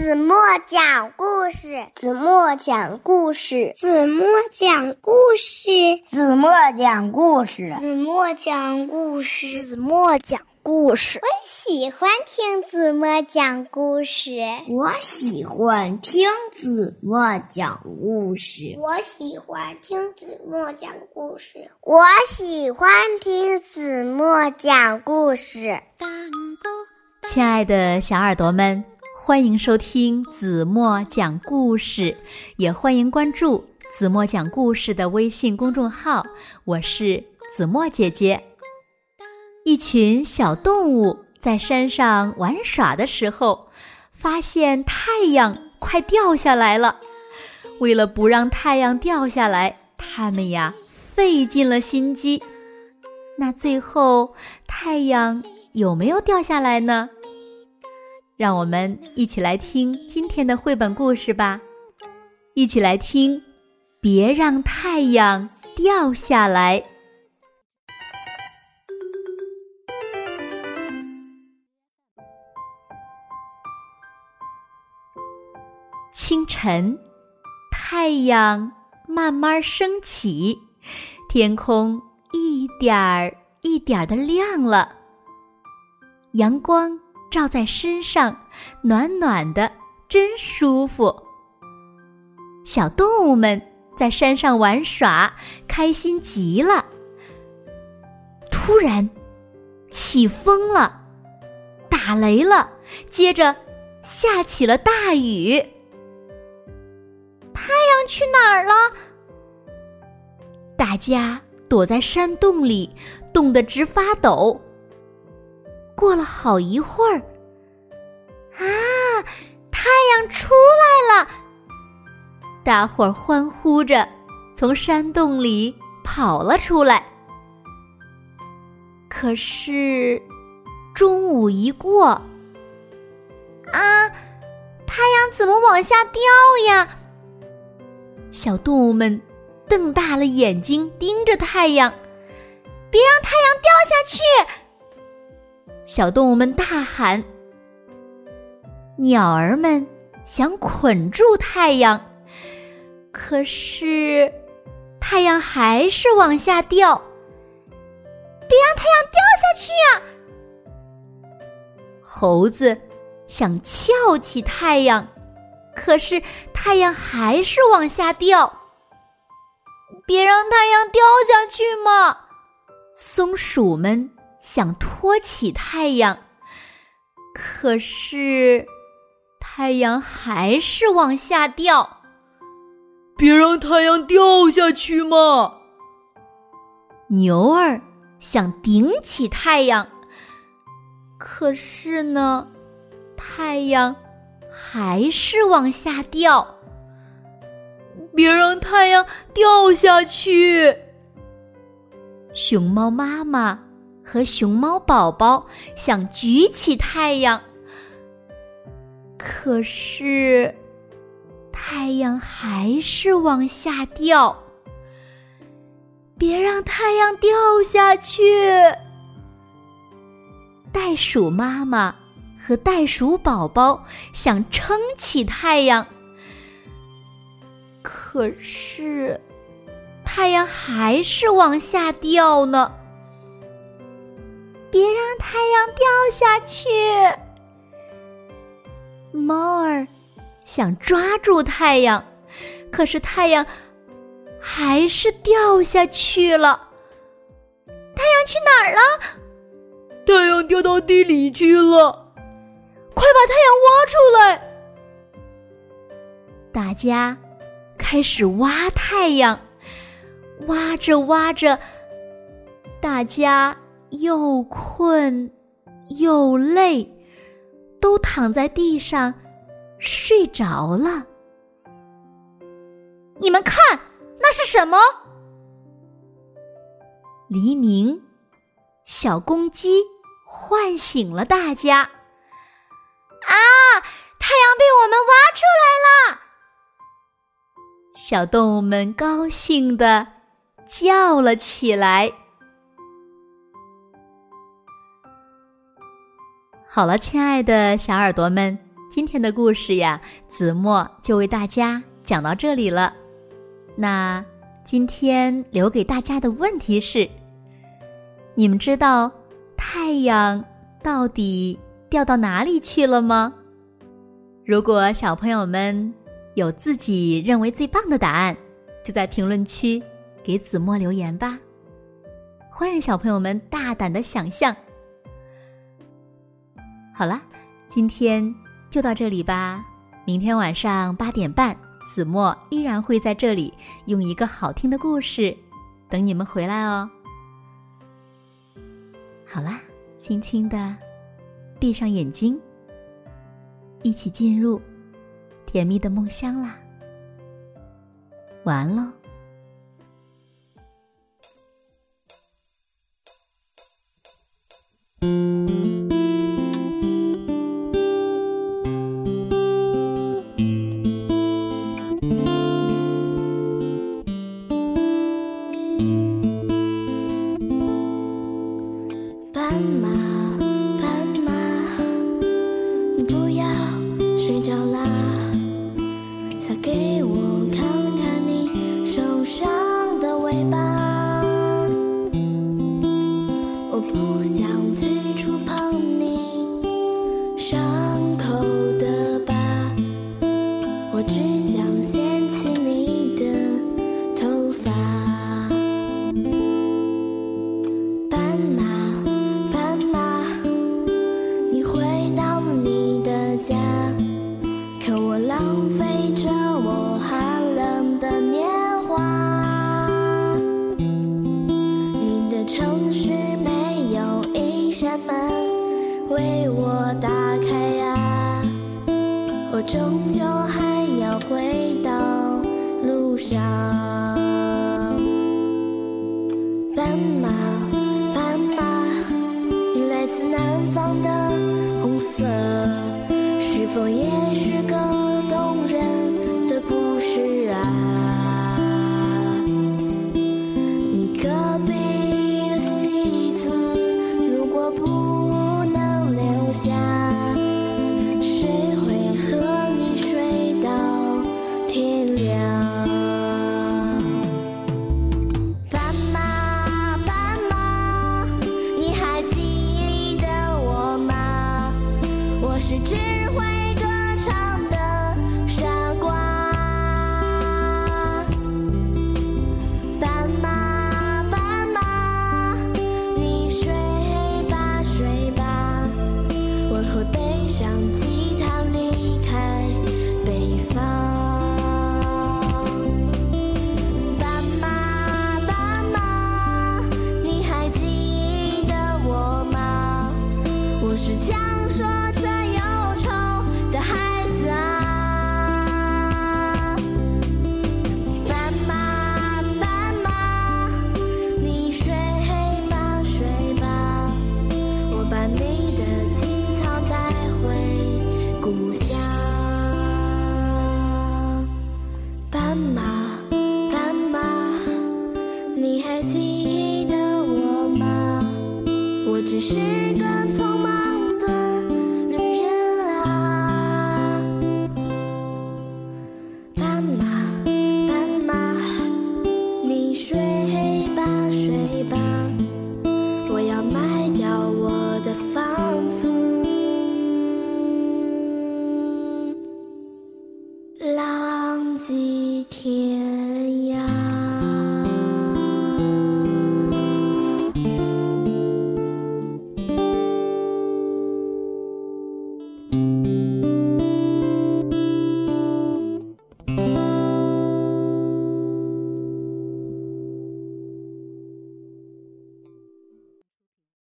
子墨讲故事，子墨讲故事，子墨讲故事，子墨讲故事，子墨讲故事，子墨讲故事。我喜欢听子墨讲故事，我喜欢听子墨讲故事，我喜欢听子墨讲故事，我喜欢听子墨讲故事。亲爱的小耳朵们，欢迎收听子墨讲故事，也欢迎关注子墨讲故事的微信公众号。我是子墨姐姐。一群小动物在山上玩耍的时候，发现太阳快掉下来了。为了不让太阳掉下来，他们呀费尽了心机。那最后，太阳有没有掉下来呢？让我们一起来听今天的绘本故事吧！一起来听，别让太阳掉下来。清晨，太阳慢慢升起，天空一点儿一点儿的亮了，阳光。照在身上，暖暖的，真舒服。小动物们在山上玩耍，开心极了。突然，起风了，打雷了，接着下起了大雨。太阳去哪儿了？大家躲在山洞里，冻得直发抖。过了好一会儿，啊，太阳出来了！大伙儿欢呼着从山洞里跑了出来。可是中午一过，啊，太阳怎么往下掉呀？小动物们瞪大了眼睛盯着太阳，别让太阳掉下去！小动物们大喊：“鸟儿们想捆住太阳，可是太阳还是往下掉。别让太阳掉下去呀！”猴子想翘起太阳，可是太阳还是往下掉。别让太阳掉下去嘛！松鼠们。想托起太阳，可是太阳还是往下掉。别让太阳掉下去嘛！牛儿想顶起太阳，可是呢，太阳还是往下掉。别让太阳掉下去！熊猫妈妈。和熊猫宝宝想举起太阳，可是太阳还是往下掉。别让太阳掉下去！袋鼠妈妈和袋鼠宝宝想撑起太阳，可是太阳还是往下掉呢。别让太阳掉下去！猫儿想抓住太阳，可是太阳还是掉下去了。太阳去哪儿了？太阳掉到地里去了！快把太阳挖出来！大家开始挖太阳，挖着挖着，大家。又困又累，都躺在地上睡着了。你们看，那是什么？黎明，小公鸡唤醒了大家。啊！太阳被我们挖出来了！小动物们高兴的叫了起来。好了，亲爱的小耳朵们，今天的故事呀，子墨就为大家讲到这里了。那今天留给大家的问题是：你们知道太阳到底掉到哪里去了吗？如果小朋友们有自己认为最棒的答案，就在评论区给子墨留言吧。欢迎小朋友们大胆的想象。好了，今天。就到这里吧，明天晚上八点半，子墨依然会在这里用一个好听的故事等你们回来哦。好啦，轻轻的闭上眼睛，一起进入甜蜜的梦乡啦。晚安喽。口的吧，我只想掀起你的头发。斑马，斑马，你回到了你的家，可我浪费着。终究还要回到路上。斑马是只会歌唱的傻瓜。斑马，斑马，你睡吧，睡吧，问候。